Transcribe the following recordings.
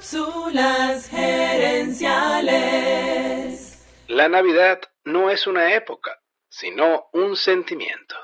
Cápsulas gerenciales. La Navidad no es una época, sino un sentimiento.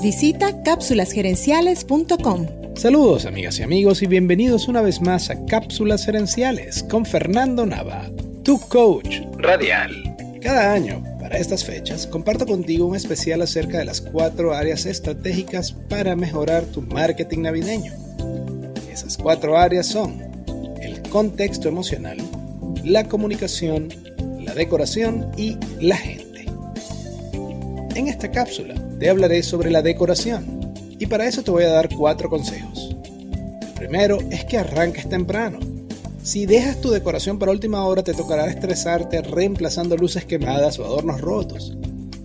Visita cápsulasgerenciales.com. Saludos amigas y amigos y bienvenidos una vez más a Cápsulas Gerenciales con Fernando Nava, tu coach Radial. Cada año, para estas fechas, comparto contigo un especial acerca de las cuatro áreas estratégicas para mejorar tu marketing navideño. Esas cuatro áreas son contexto emocional, la comunicación, la decoración y la gente. En esta cápsula te hablaré sobre la decoración y para eso te voy a dar cuatro consejos. El primero es que arranques temprano. Si dejas tu decoración para última hora te tocará estresarte reemplazando luces quemadas o adornos rotos.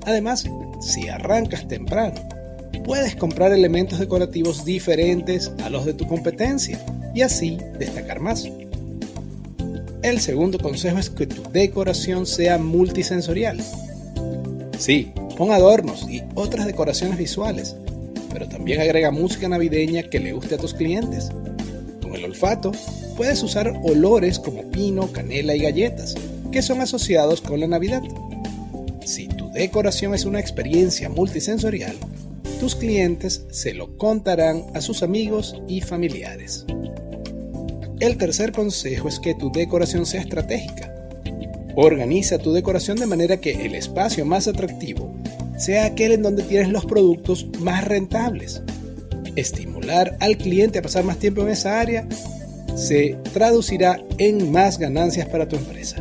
Además, si arrancas temprano, puedes comprar elementos decorativos diferentes a los de tu competencia y así destacar más. El segundo consejo es que tu decoración sea multisensorial. Sí, pon adornos y otras decoraciones visuales, pero también agrega música navideña que le guste a tus clientes. Con el olfato, puedes usar olores como pino, canela y galletas, que son asociados con la Navidad. Si tu decoración es una experiencia multisensorial, tus clientes se lo contarán a sus amigos y familiares. El tercer consejo es que tu decoración sea estratégica. Organiza tu decoración de manera que el espacio más atractivo sea aquel en donde tienes los productos más rentables. Estimular al cliente a pasar más tiempo en esa área se traducirá en más ganancias para tu empresa.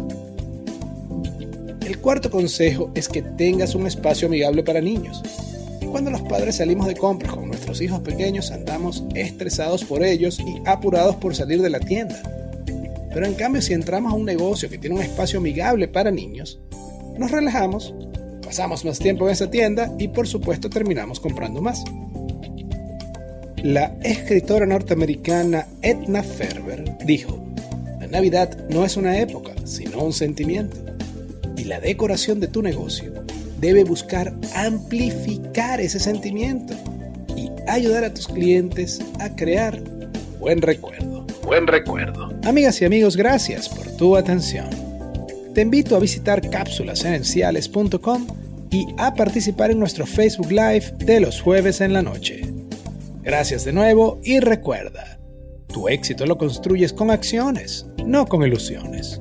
El cuarto consejo es que tengas un espacio amigable para niños. Cuando los padres salimos de compras con nuestros hijos pequeños andamos estresados por ellos y apurados por salir de la tienda. Pero en cambio si entramos a un negocio que tiene un espacio amigable para niños, nos relajamos, pasamos más tiempo en esa tienda y por supuesto terminamos comprando más. La escritora norteamericana Edna Ferber dijo, la Navidad no es una época, sino un sentimiento. Y la decoración de tu negocio debe buscar amplificar ese sentimiento y ayudar a tus clientes a crear buen recuerdo. Buen recuerdo. Amigas y amigos, gracias por tu atención. Te invito a visitar cápsulasenenciales.com y a participar en nuestro Facebook Live de los jueves en la noche. Gracias de nuevo y recuerda, tu éxito lo construyes con acciones, no con ilusiones.